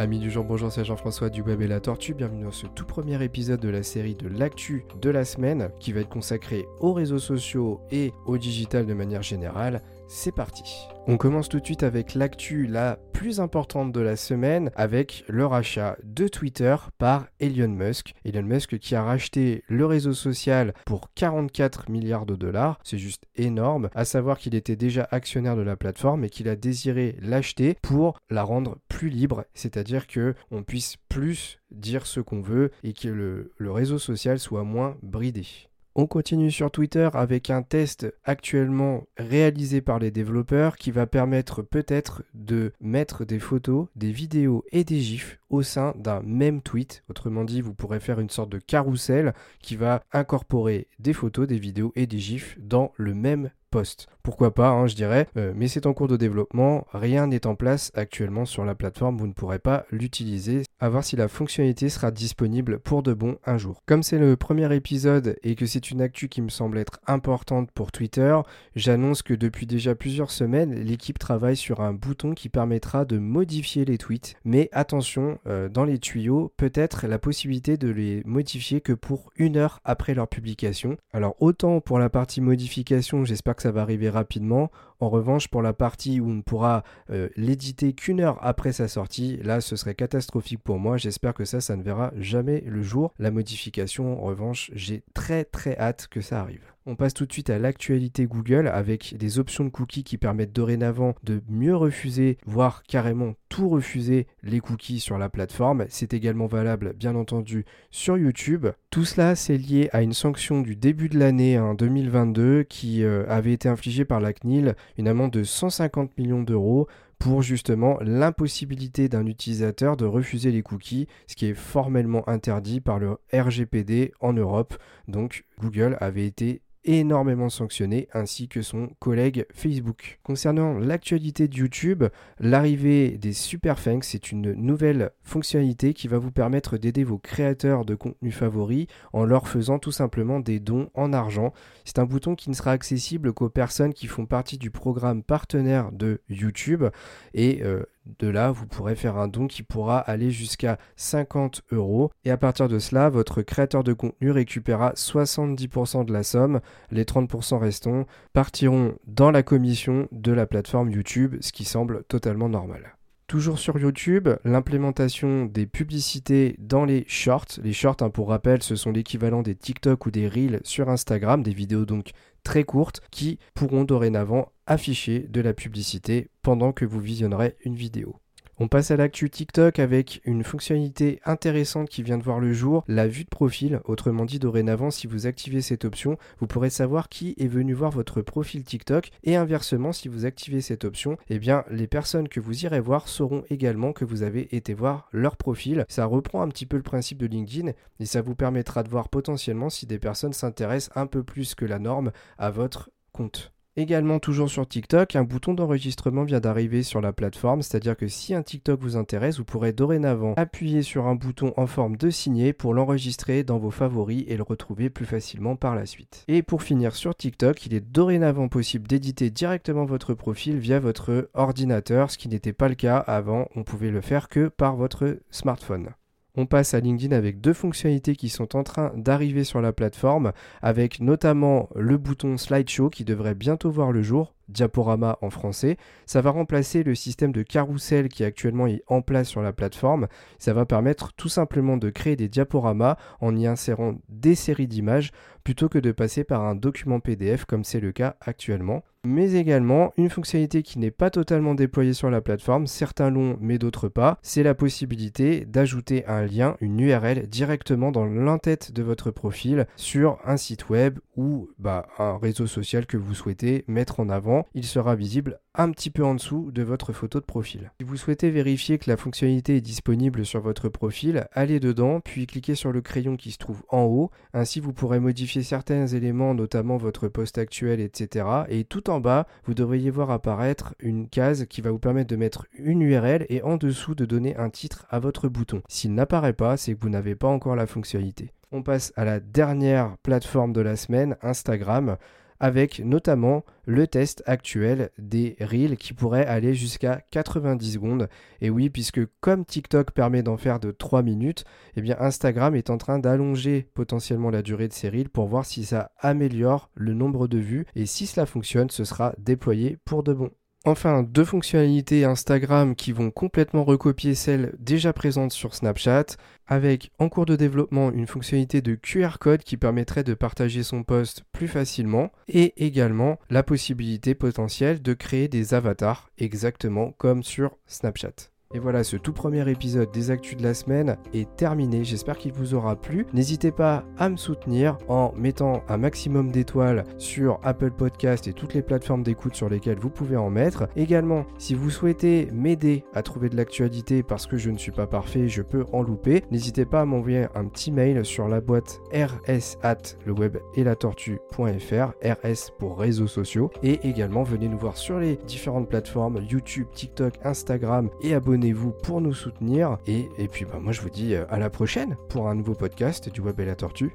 Amis du jour, bonjour, c'est Jean-François du et la Tortue. Bienvenue dans ce tout premier épisode de la série de l'actu de la semaine qui va être consacré aux réseaux sociaux et au digital de manière générale. C'est parti. On commence tout de suite avec l'actu la plus importante de la semaine avec le rachat de Twitter par Elon Musk. Elon Musk qui a racheté le réseau social pour 44 milliards de dollars. C'est juste énorme. À savoir qu'il était déjà actionnaire de la plateforme et qu'il a désiré l'acheter pour la rendre plus libre. C'est-à-dire que on puisse plus dire ce qu'on veut et que le, le réseau social soit moins bridé. On continue sur Twitter avec un test actuellement réalisé par les développeurs qui va permettre peut-être de mettre des photos, des vidéos et des gifs au sein d'un même tweet. Autrement dit, vous pourrez faire une sorte de carrousel qui va incorporer des photos, des vidéos et des gifs dans le même Pourquoi pas, hein, je dirais, euh, mais c'est en cours de développement, rien n'est en place actuellement sur la plateforme, vous ne pourrez pas l'utiliser, à voir si la fonctionnalité sera disponible pour de bon un jour. Comme c'est le premier épisode et que c'est une actu qui me semble être importante pour Twitter, j'annonce que depuis déjà plusieurs semaines, l'équipe travaille sur un bouton qui permettra de modifier les tweets, mais attention, euh, dans les tuyaux, peut-être la possibilité de les modifier que pour une heure après leur publication. Alors autant pour la partie modification, j'espère que ça va arriver rapidement. En revanche, pour la partie où on ne pourra euh, l'éditer qu'une heure après sa sortie, là ce serait catastrophique pour moi. J'espère que ça, ça ne verra jamais le jour. La modification, en revanche, j'ai très très hâte que ça arrive. On passe tout de suite à l'actualité Google avec des options de cookies qui permettent dorénavant de mieux refuser, voire carrément tout refuser les cookies sur la plateforme. C'est également valable bien entendu sur YouTube. Tout cela c'est lié à une sanction du début de l'année en 2022 qui euh, avait été infligée par la CNIL, une amende de 150 millions d'euros pour justement l'impossibilité d'un utilisateur de refuser les cookies, ce qui est formellement interdit par le RGPD en Europe. Donc Google avait été énormément sanctionné, ainsi que son collègue Facebook. Concernant l'actualité de YouTube, l'arrivée des Super Thanks c'est une nouvelle fonctionnalité qui va vous permettre d'aider vos créateurs de contenu favoris en leur faisant tout simplement des dons en argent. C'est un bouton qui ne sera accessible qu'aux personnes qui font partie du programme partenaire de YouTube et euh, de là, vous pourrez faire un don qui pourra aller jusqu'à 50 euros. Et à partir de cela, votre créateur de contenu récupérera 70% de la somme. Les 30% restants partiront dans la commission de la plateforme YouTube, ce qui semble totalement normal. Toujours sur YouTube, l'implémentation des publicités dans les shorts. Les shorts, hein, pour rappel, ce sont l'équivalent des TikTok ou des Reels sur Instagram, des vidéos donc très courtes qui pourront dorénavant afficher de la publicité pendant que vous visionnerez une vidéo. On passe à l'actu TikTok avec une fonctionnalité intéressante qui vient de voir le jour, la vue de profil. Autrement dit, dorénavant, si vous activez cette option, vous pourrez savoir qui est venu voir votre profil TikTok. Et inversement, si vous activez cette option, eh bien, les personnes que vous irez voir sauront également que vous avez été voir leur profil. Ça reprend un petit peu le principe de LinkedIn et ça vous permettra de voir potentiellement si des personnes s'intéressent un peu plus que la norme à votre compte. Également toujours sur TikTok, un bouton d'enregistrement vient d'arriver sur la plateforme, c'est-à-dire que si un TikTok vous intéresse, vous pourrez dorénavant appuyer sur un bouton en forme de signer pour l'enregistrer dans vos favoris et le retrouver plus facilement par la suite. Et pour finir sur TikTok, il est dorénavant possible d'éditer directement votre profil via votre ordinateur, ce qui n'était pas le cas avant, on pouvait le faire que par votre smartphone. On passe à LinkedIn avec deux fonctionnalités qui sont en train d'arriver sur la plateforme, avec notamment le bouton slideshow qui devrait bientôt voir le jour, diaporama en français. Ça va remplacer le système de carrousel qui actuellement est en place sur la plateforme. Ça va permettre tout simplement de créer des diaporamas en y insérant des séries d'images plutôt que de passer par un document PDF comme c'est le cas actuellement. Mais également une fonctionnalité qui n'est pas totalement déployée sur la plateforme, certains l'ont mais d'autres pas, c'est la possibilité d'ajouter un lien, une URL directement dans l'entête de votre profil sur un site web ou bah, un réseau social que vous souhaitez mettre en avant. Il sera visible un petit peu en dessous de votre photo de profil. Si vous souhaitez vérifier que la fonctionnalité est disponible sur votre profil, allez dedans, puis cliquez sur le crayon qui se trouve en haut. Ainsi, vous pourrez modifier certains éléments, notamment votre poste actuel, etc. Et tout en bas, vous devriez voir apparaître une case qui va vous permettre de mettre une URL et en dessous de donner un titre à votre bouton. S'il n'apparaît pas, c'est que vous n'avez pas encore la fonctionnalité. On passe à la dernière plateforme de la semaine, Instagram avec notamment le test actuel des Reels qui pourrait aller jusqu'à 90 secondes. Et oui, puisque comme TikTok permet d'en faire de 3 minutes, eh bien Instagram est en train d'allonger potentiellement la durée de ces Reels pour voir si ça améliore le nombre de vues et si cela fonctionne, ce sera déployé pour de bon. Enfin, deux fonctionnalités Instagram qui vont complètement recopier celles déjà présentes sur Snapchat, avec en cours de développement une fonctionnalité de QR code qui permettrait de partager son post plus facilement, et également la possibilité potentielle de créer des avatars exactement comme sur Snapchat. Et voilà, ce tout premier épisode des Actus de la semaine est terminé. J'espère qu'il vous aura plu. N'hésitez pas à me soutenir en mettant un maximum d'étoiles sur Apple Podcast et toutes les plateformes d'écoute sur lesquelles vous pouvez en mettre. Également, si vous souhaitez m'aider à trouver de l'actualité parce que je ne suis pas parfait, je peux en louper, n'hésitez pas à m'envoyer un petit mail sur la boîte rs at le web et la tortue.fr, rs pour réseaux sociaux. Et également, venez nous voir sur les différentes plateformes YouTube, TikTok, Instagram et abonnez vous pour nous soutenir. Et, et puis bah, moi je vous dis euh, à la prochaine pour un nouveau podcast du Web et la Tortue.